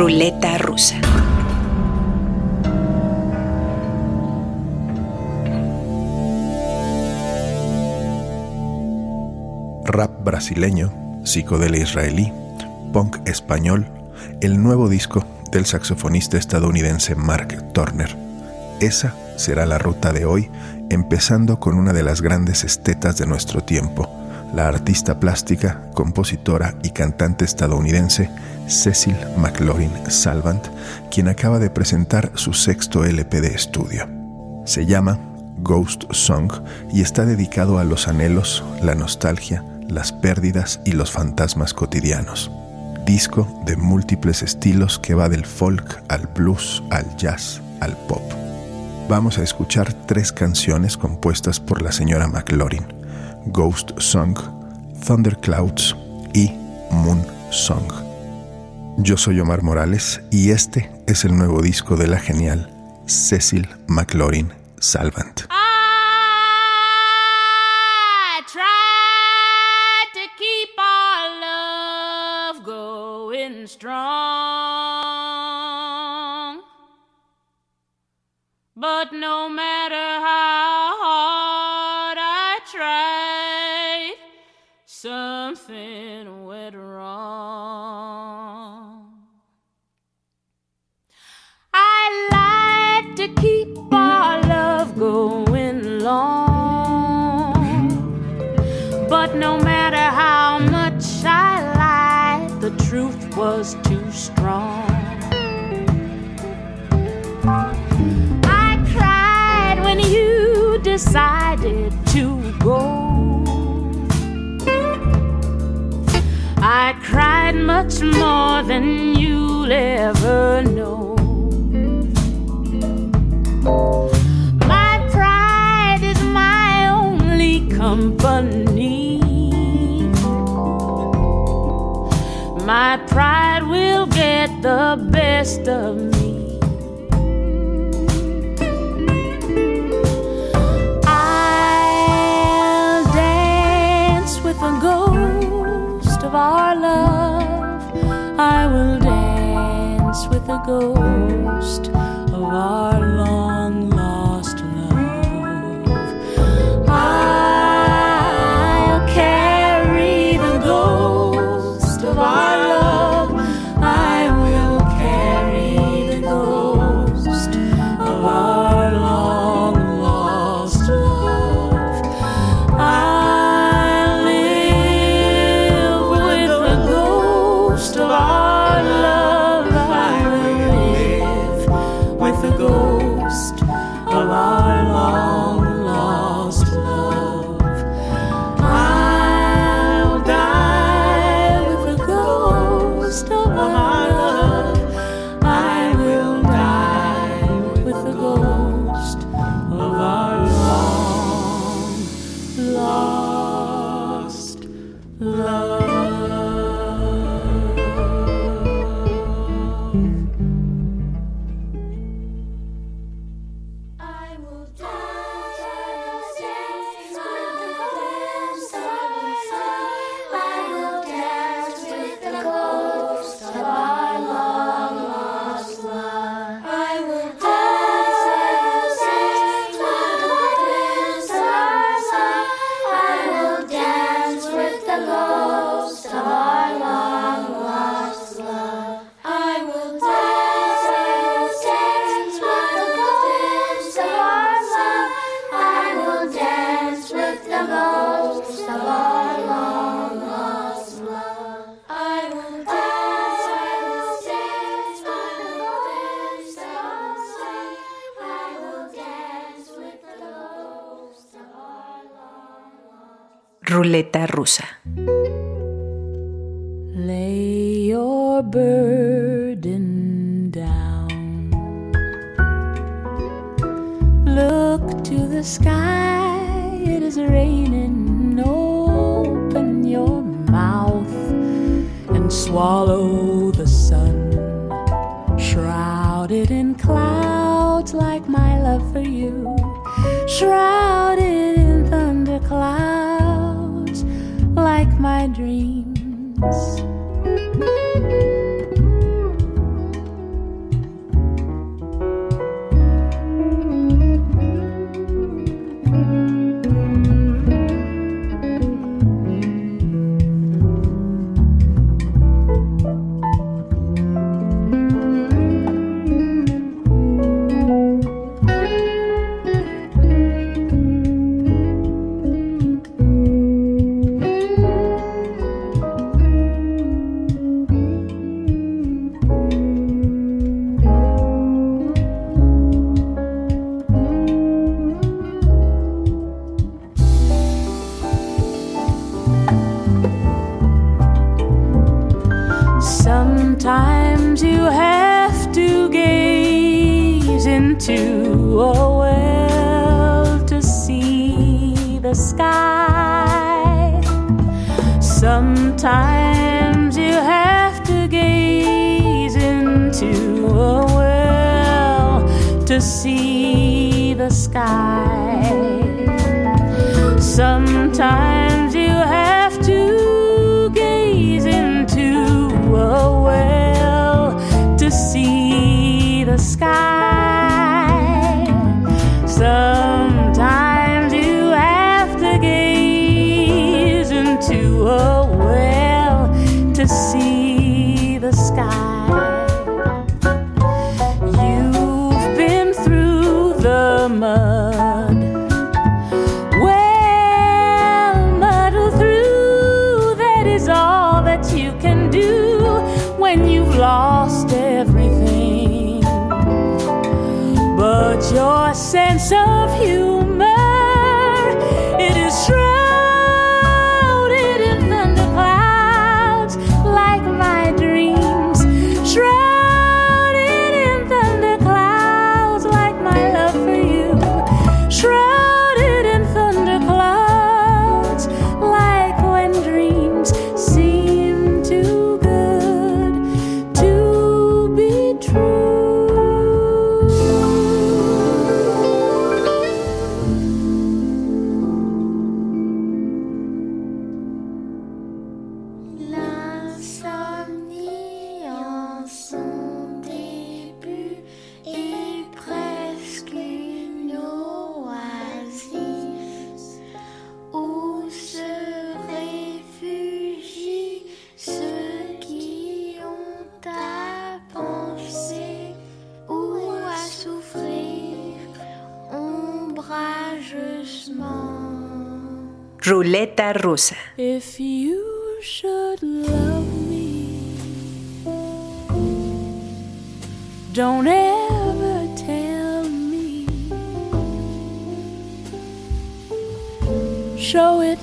Ruleta rusa. Rap brasileño, psicodelia israelí, punk español, el nuevo disco del saxofonista estadounidense Mark Turner. Esa será la ruta de hoy, empezando con una de las grandes estetas de nuestro tiempo, la artista plástica, compositora y cantante estadounidense Cecil McLaurin Salvant, quien acaba de presentar su sexto LP de estudio. Se llama Ghost Song y está dedicado a los anhelos, la nostalgia, las pérdidas y los fantasmas cotidianos. Disco de múltiples estilos que va del folk al blues, al jazz, al pop. Vamos a escuchar tres canciones compuestas por la señora McLaurin. Ghost Song, Thunderclouds y Moon Song. Yo soy Omar Morales y este es el nuevo disco de la genial Cecil McLaurin Salvant. But no matter how was too strong. I cried when you decided to go. I cried much more than you'll ever know. My pride is my only company. My pride will get the best of me. I'll dance with the ghost of our love. I will dance with the ghost of our down. Rusa. Ruleta rusa. If you should love me, don't ever tell me. Show it.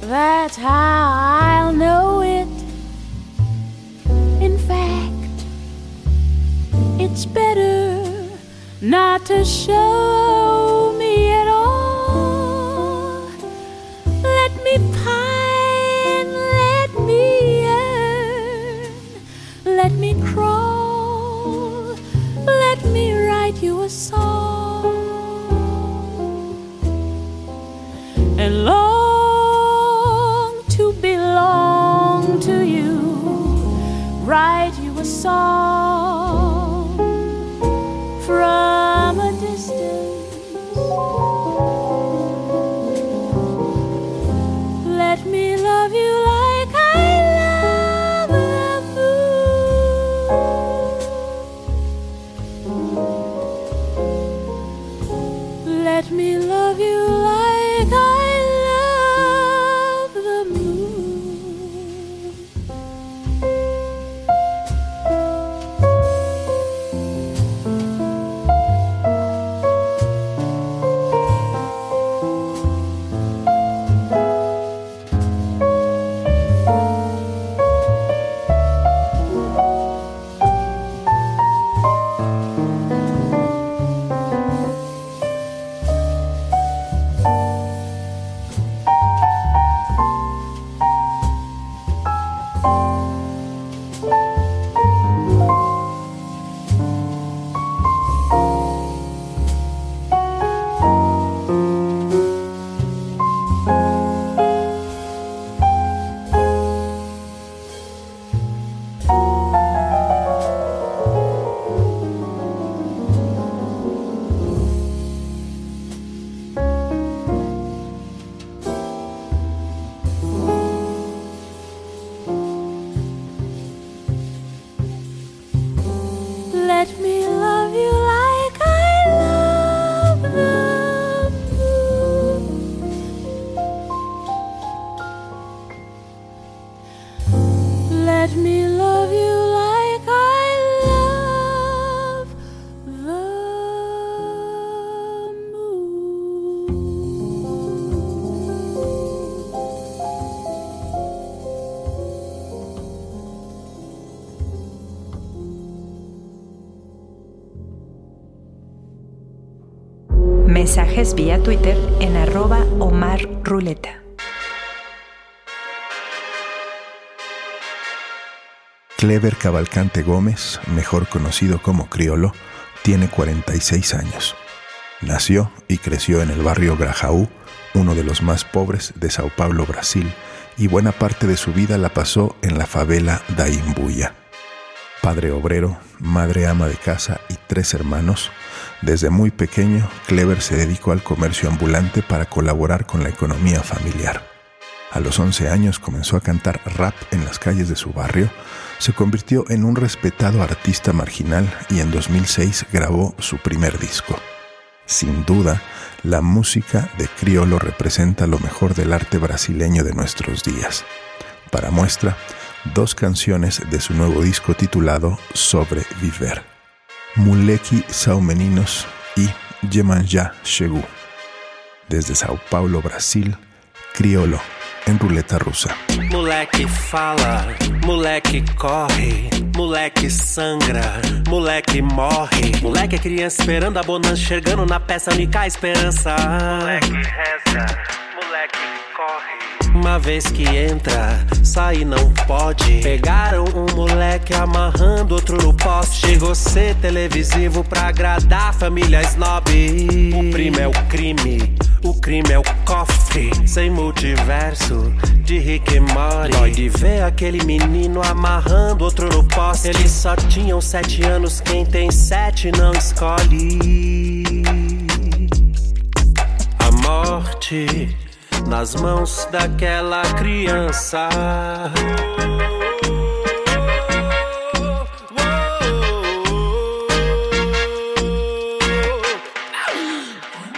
That's how I'll know it. In fact, it's better not to show. Vía Twitter en arroba Omar Ruleta. Clever Cavalcante Gómez, mejor conocido como Criolo, tiene 46 años. Nació y creció en el barrio Grajaú, uno de los más pobres de Sao Paulo, Brasil, y buena parte de su vida la pasó en la favela da Imbuya. Padre obrero, madre ama de casa y tres hermanos, desde muy pequeño Clever se dedicó al comercio ambulante para colaborar con la economía familiar. A los 11 años comenzó a cantar rap en las calles de su barrio, se convirtió en un respetado artista marginal y en 2006 grabó su primer disco. Sin duda, la música de Criolo representa lo mejor del arte brasileño de nuestros días. Para muestra, dos canciones de su nuevo disco titulado Sobre Viver. Muleki Sao Meninos y Yemanjá Chegou. Desde Sao Paulo, Brasil, Criolo em ruleta russa. Moleque fala, moleque corre, moleque sangra, moleque morre. Moleque é criança esperando a bonança, chegando na peça, única esperança. Moleque reza, moleque corre. Uma vez que entra, sair não pode. Pegaram um moleque amarrando outro no poste. Chegou ser televisivo pra agradar a família snob. O primo é o crime, o crime é o cofre. Sem multiverso, de Rick e Morty. Dói de ver aquele menino amarrando outro no poste. Eles só tinham sete anos, quem tem sete não escolhe. A morte nas mãos daquela criança.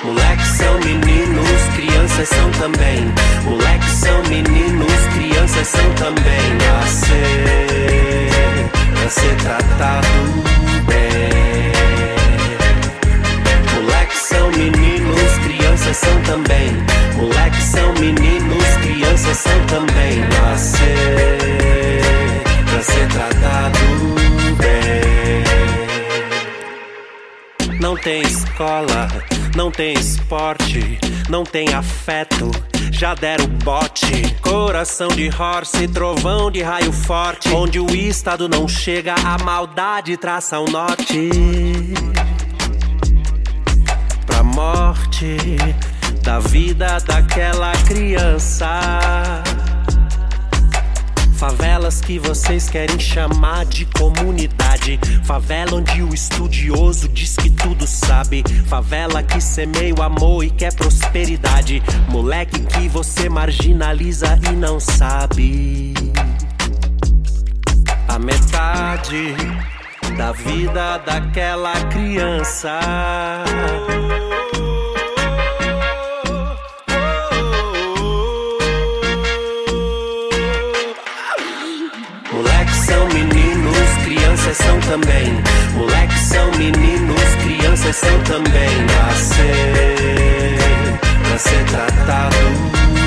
Moleques são meninos, crianças são também. Moleques são meninos, crianças são também. Nascer pra ser tratado bem. Moleques são meninos, são também. Moleques são meninos, crianças são também. Nascer pra ser tratado bem. Não tem escola, não tem esporte, não tem afeto. Já deram bote, coração de horse, trovão de raio forte. Onde o estado não chega, a maldade traça o norte morte da vida daquela criança. Favelas que vocês querem chamar de comunidade. Favela onde o estudioso diz que tudo sabe. Favela que semeia o amor e quer prosperidade. Moleque que você marginaliza e não sabe. A metade da vida daquela criança. Crianças são também. Moleques são meninos, crianças são também. Nascer pra ser tratado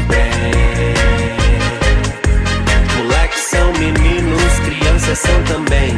bem. Moleques são meninos, crianças são também.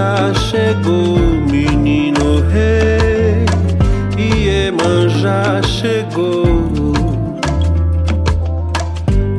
Iemanjá chegou, menino rei. Iemanjá chegou.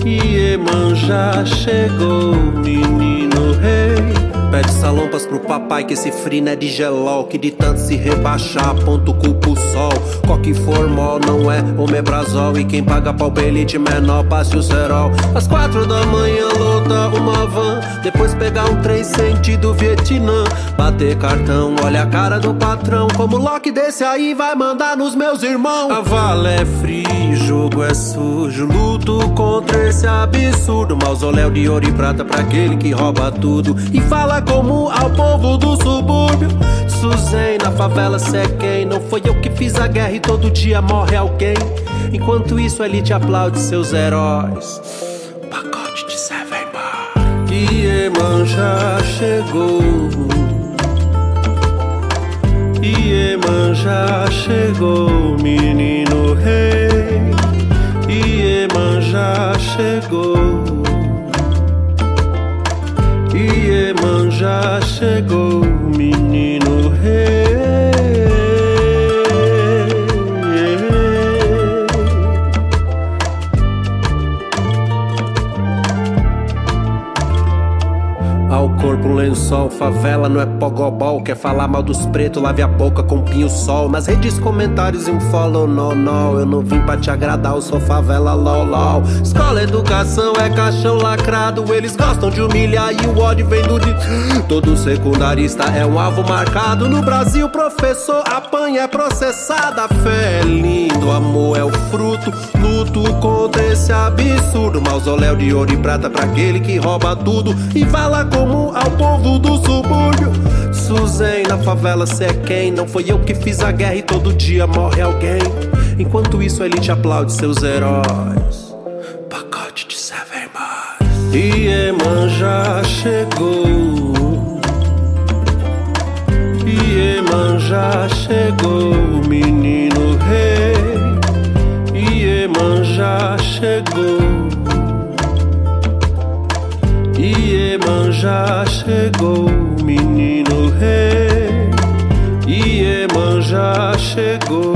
Iemanjá chegou, menino rei. Pede salompas pro papai que esse frio é de gelol Que de tanto se rebaixar, ponto culpa o sol. Coque formal não é omeprazol E quem paga pau menor, passe o cerol. Às quatro da manhã lota uma van. Depois pegar um trem sentido Vietnã. Bater cartão, olha a cara do patrão. Como Loki desse aí vai mandar nos meus irmãos A vala é frio, é sujo. Luto contra esse absurdo. Mausoléu de ouro e prata pra aquele que rouba tudo. E fala comum ao povo do subúrbio. Suzem, na favela é quem? Não foi eu que fiz a guerra e todo dia morre alguém. Enquanto isso a elite aplaude seus heróis. Pacote de Seven Bar Iemanjá chegou. Iemanjá chegou, menino rei Iemanjá chegou Iemanjá chegou, menino rei. Corpo um lençol, favela não é pogobol. Quer falar mal dos pretos, lave a boca com pinho sol. Mas redes comentários e um follow, no, no. Eu não vim pra te agradar, eu sou favela, lol, lol. Escola, educação é caixão lacrado. Eles gostam de humilhar e o ódio vem do de... Todo secundarista é um alvo marcado. No Brasil, professor apanha, é processada. Fé é lindo, amor é o fruto Luto contra esse absurdo. Mausoléu de ouro e prata pra aquele que rouba tudo. E fala comum ao povo do subúrbio. Suzem, na favela cê é quem? Não foi eu que fiz a guerra e todo dia morre alguém. Enquanto isso a elite aplaude seus heróis. Pacote de Seven Bars Iemanjá chegou. Iemanjá chegou, menino Iemanjá chegou. Iemanjá chegou, menino rei. Iemanjá chegou.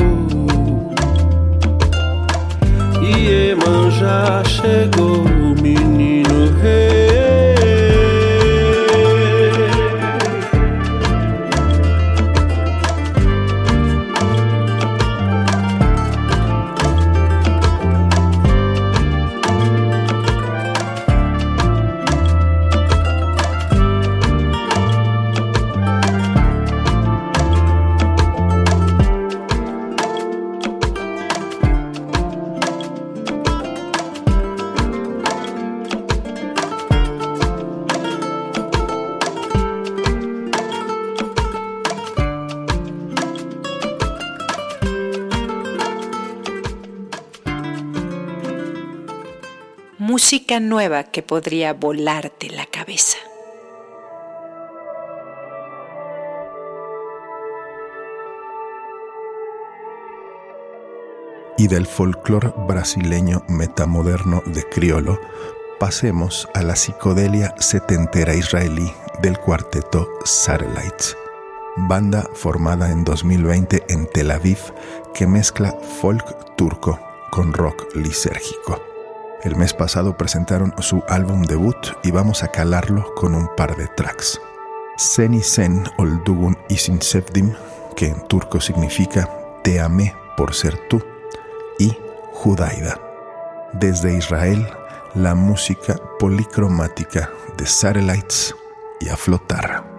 Iemanjá chegou, menino Música nueva que podría volarte la cabeza. y del folclore brasileño metamoderno de criolo, pasemos a la psicodelia setentera israelí del cuarteto Satellites, banda formada en 2020 en Tel Aviv que mezcla folk turco con rock lisérgico. El mes pasado presentaron su álbum debut y vamos a calarlo con un par de tracks. Seni Sen Oldugun Isin Sevdim, que en turco significa Te amé por ser tú, y Judaida. Desde Israel, la música policromática de Satellites y a flotar.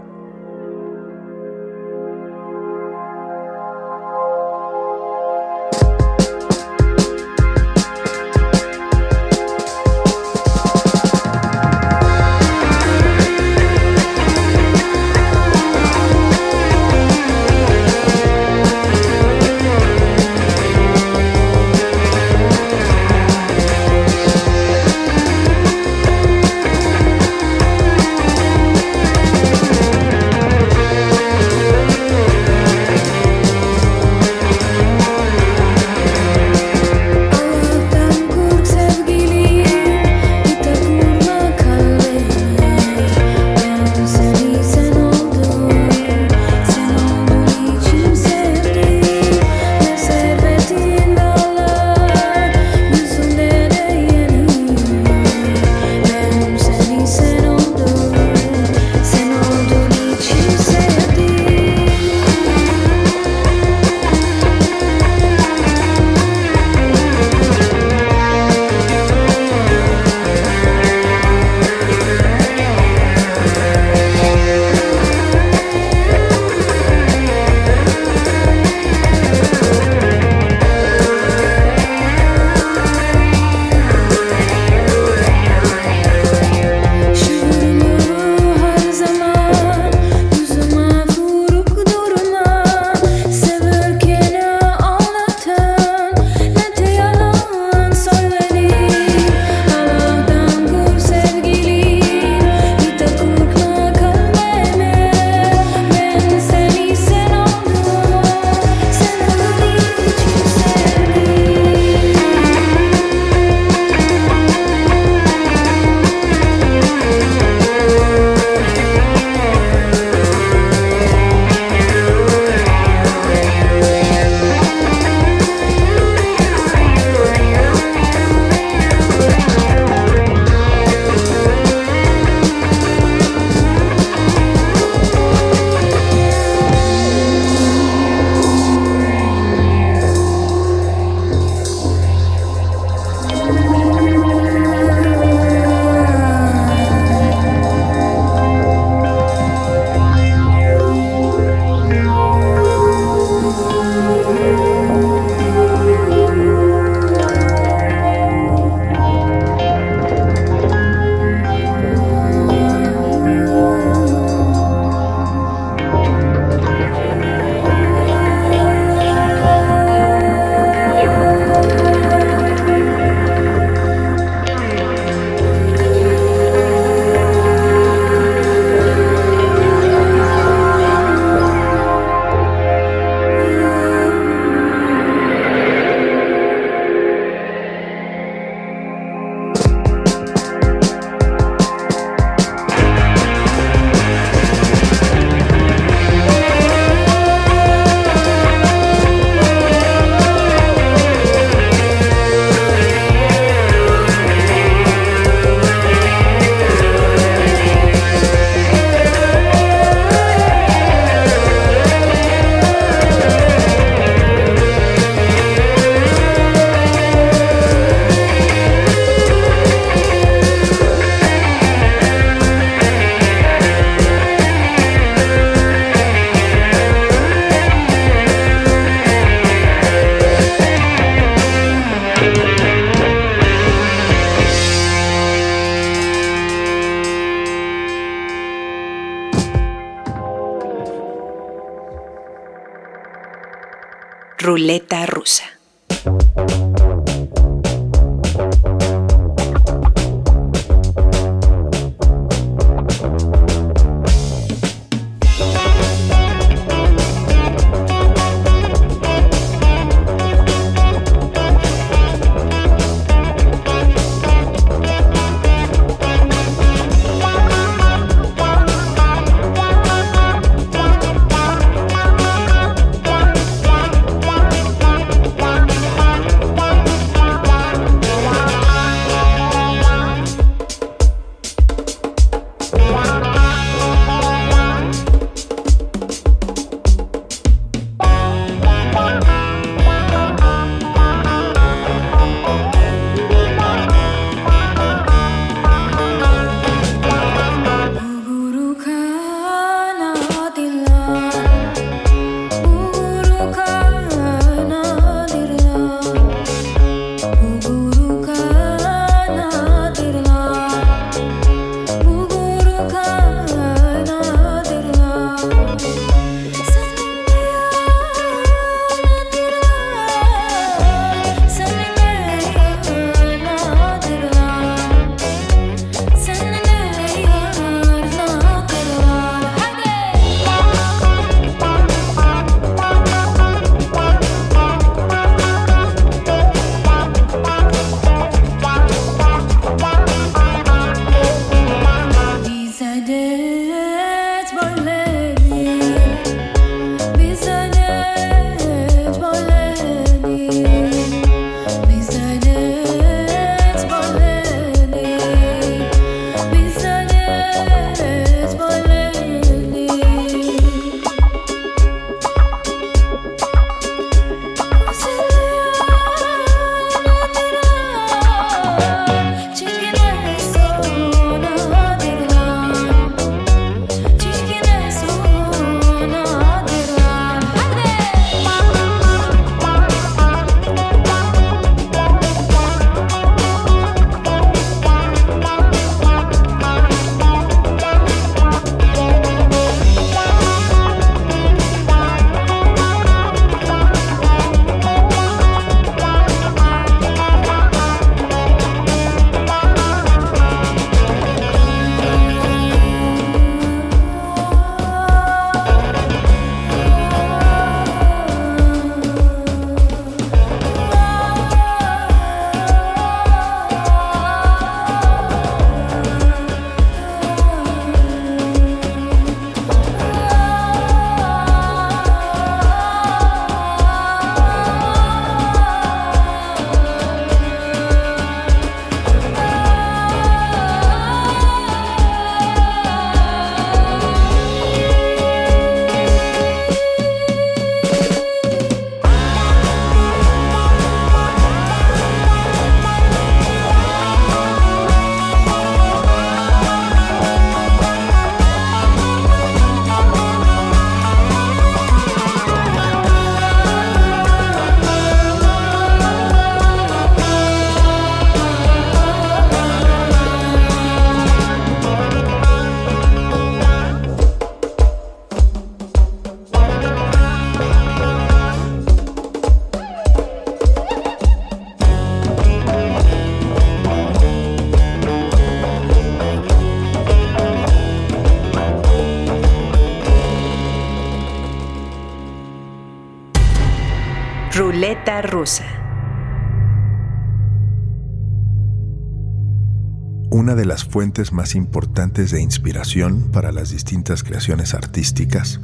De las fuentes más importantes de inspiración para las distintas creaciones artísticas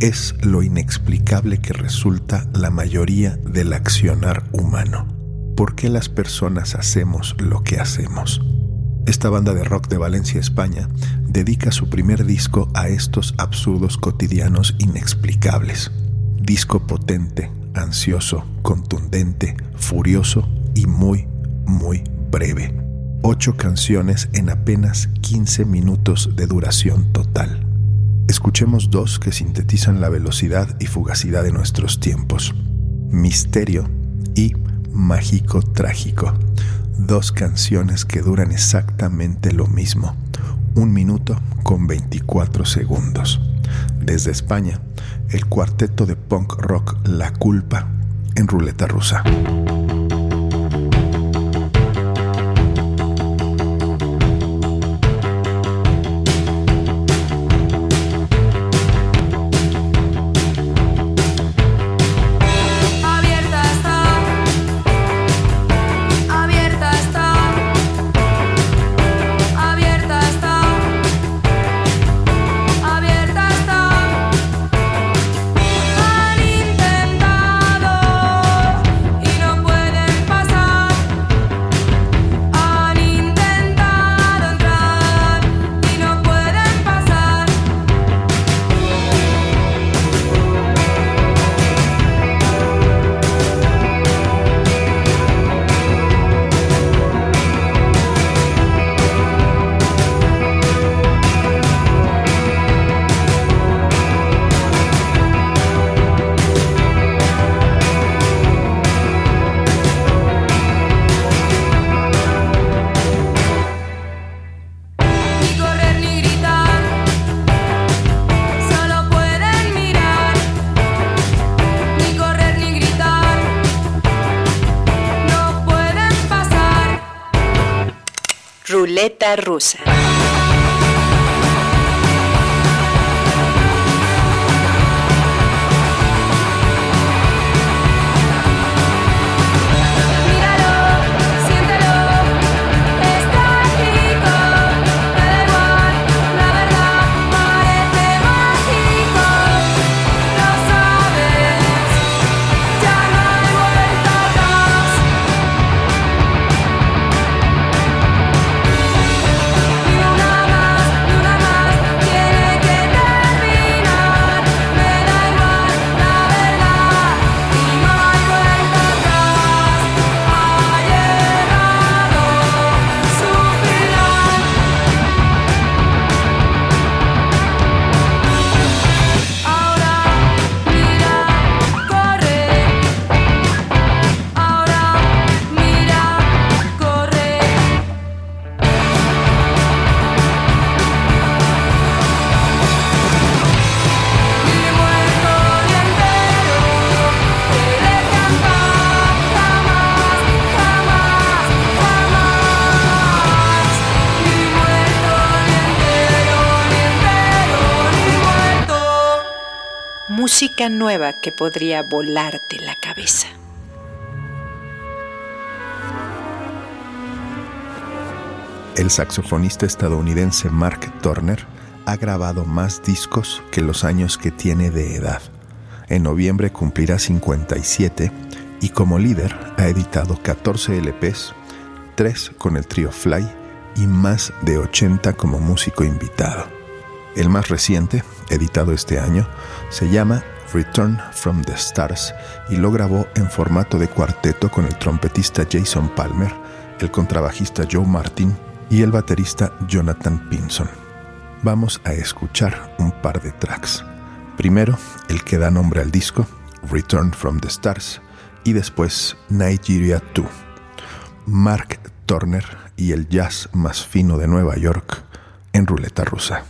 es lo inexplicable que resulta la mayoría del accionar humano. ¿Por qué las personas hacemos lo que hacemos? Esta banda de rock de Valencia, España, dedica su primer disco a estos absurdos cotidianos inexplicables. Disco potente, ansioso, contundente, furioso y muy, muy breve. Ocho canciones en apenas 15 minutos de duración total. Escuchemos dos que sintetizan la velocidad y fugacidad de nuestros tiempos. Misterio y Mágico Trágico. Dos canciones que duran exactamente lo mismo. Un minuto con 24 segundos. Desde España, el cuarteto de punk rock La Culpa en Ruleta Rusa. Ruleta rusa. Música nueva que podría volarte la cabeza. El saxofonista estadounidense Mark Turner ha grabado más discos que los años que tiene de edad. En noviembre cumplirá 57 y como líder ha editado 14 LPs, 3 con el trío Fly y más de 80 como músico invitado. El más reciente, editado este año, se llama Return from the Stars y lo grabó en formato de cuarteto con el trompetista Jason Palmer, el contrabajista Joe Martin y el baterista Jonathan Pinson. Vamos a escuchar un par de tracks. Primero, el que da nombre al disco, Return from the Stars, y después Nigeria 2. Mark Turner y el jazz más fino de Nueva York en ruleta rusa.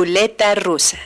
Ruleta rusa.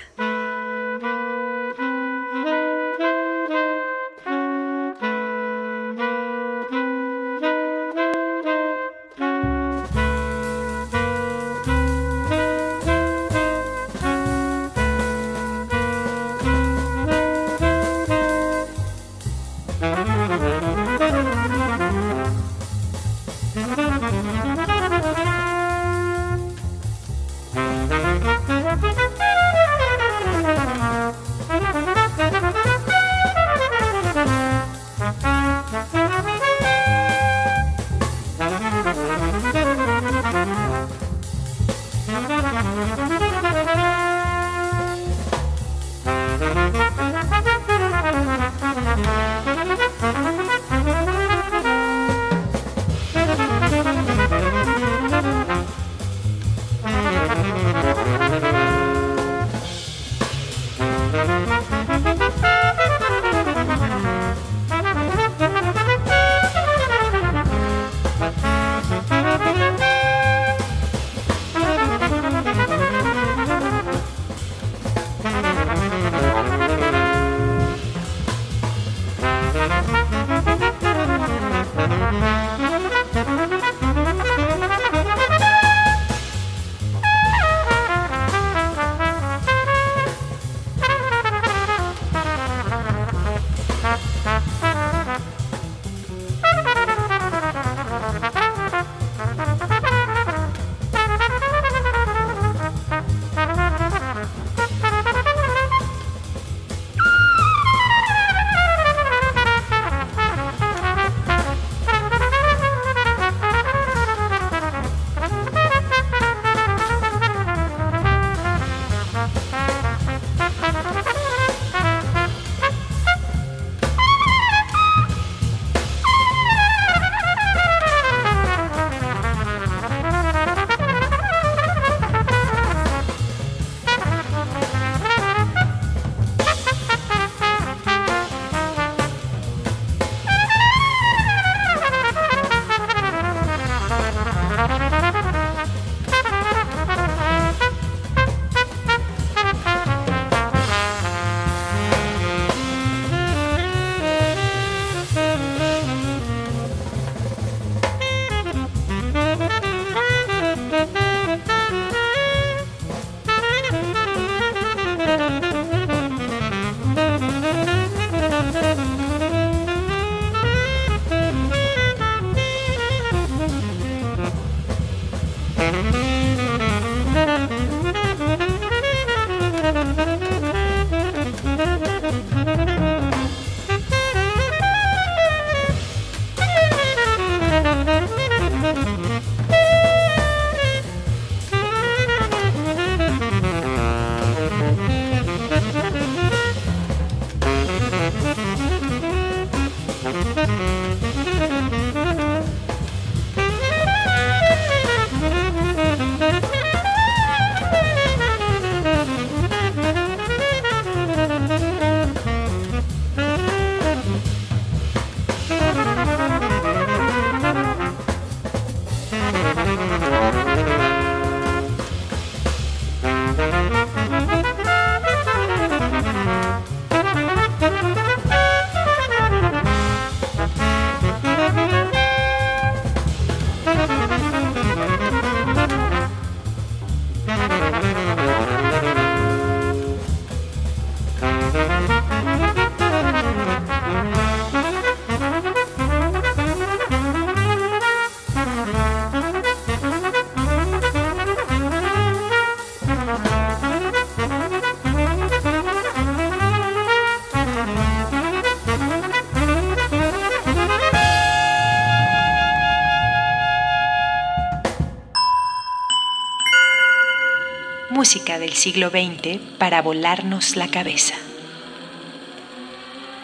Del siglo XX para volarnos la cabeza.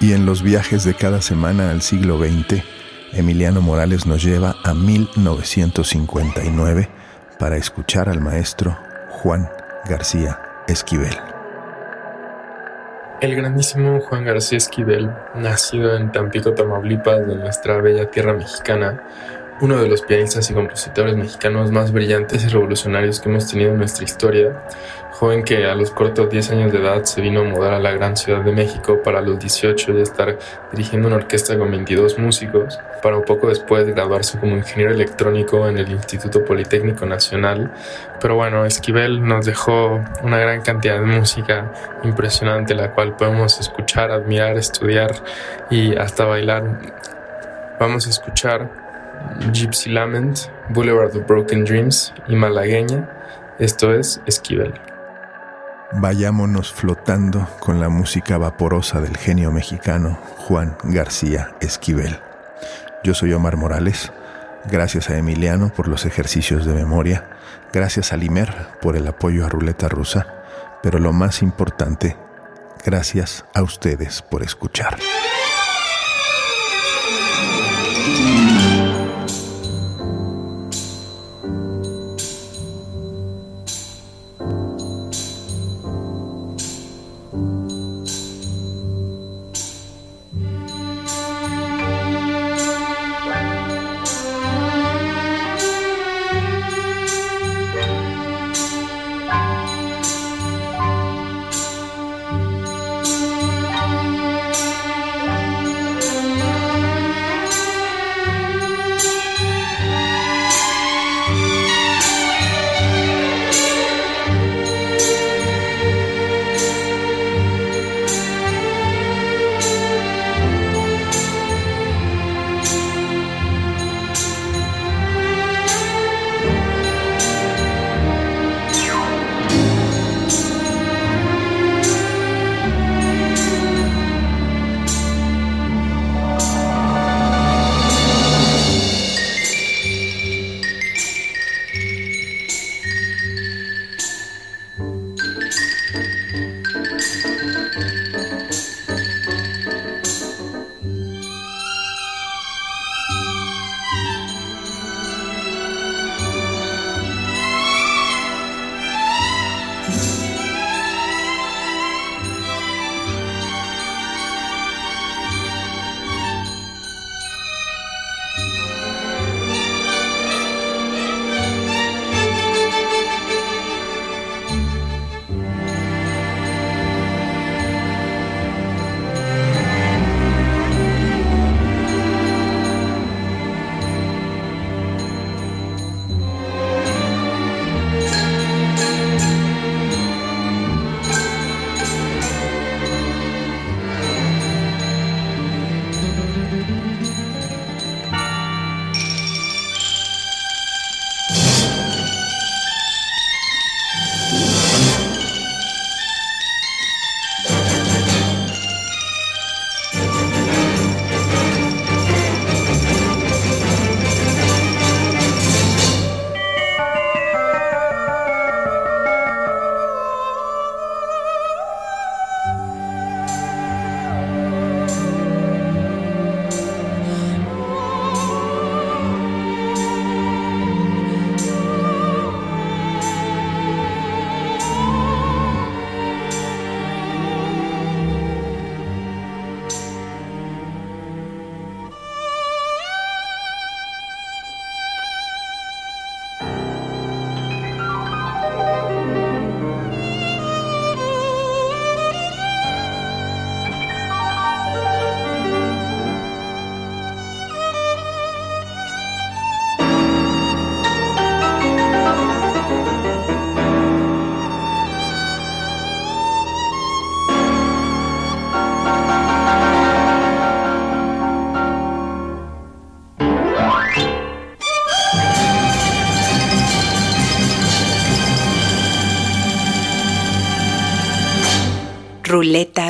Y en los viajes de cada semana al siglo XX, Emiliano Morales nos lleva a 1959 para escuchar al maestro Juan García Esquivel. El grandísimo Juan García Esquivel, nacido en Tampico, Tamaulipas, de nuestra bella tierra mexicana, uno de los pianistas y compositores mexicanos más brillantes y revolucionarios que hemos tenido en nuestra historia, joven que a los cortos 10 años de edad se vino a mudar a la gran ciudad de México para los 18 ya estar dirigiendo una orquesta con 22 músicos, para un poco después graduarse como ingeniero electrónico en el Instituto Politécnico Nacional. Pero bueno, Esquivel nos dejó una gran cantidad de música impresionante, la cual podemos escuchar, admirar, estudiar y hasta bailar. Vamos a escuchar Gypsy Lament, Boulevard of Broken Dreams y Malagueña. Esto es Esquivel. Vayámonos flotando con la música vaporosa del genio mexicano Juan García Esquivel. Yo soy Omar Morales. Gracias a Emiliano por los ejercicios de memoria. Gracias a Limer por el apoyo a Ruleta Rusa. Pero lo más importante, gracias a ustedes por escuchar. Ruleta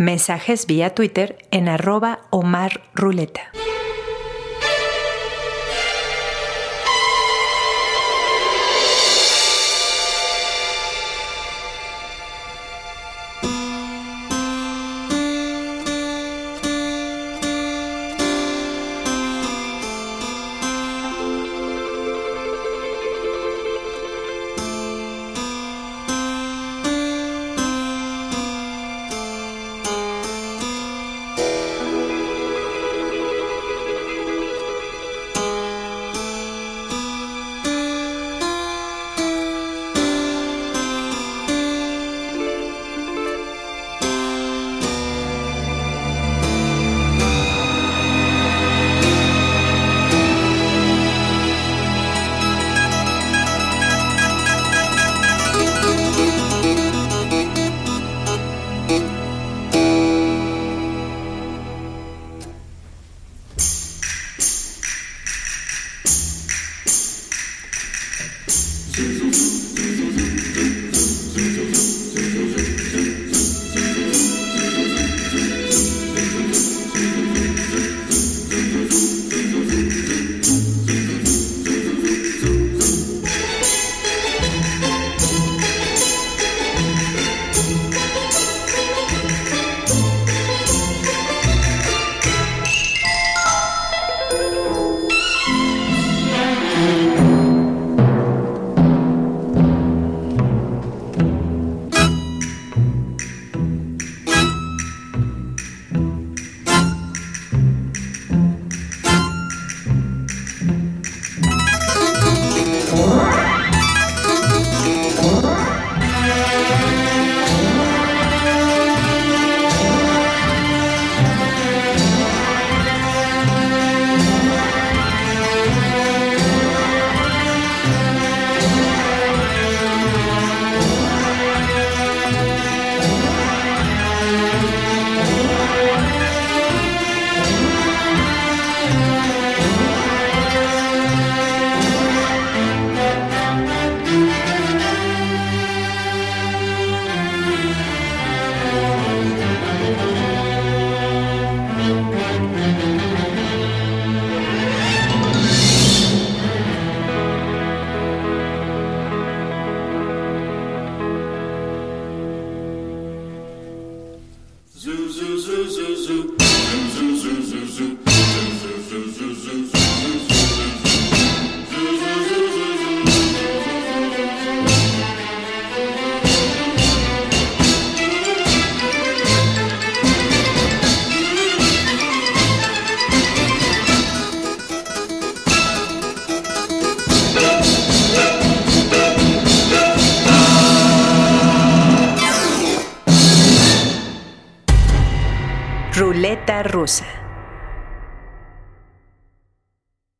Mensajes vía Twitter en arroba Omar Ruleta.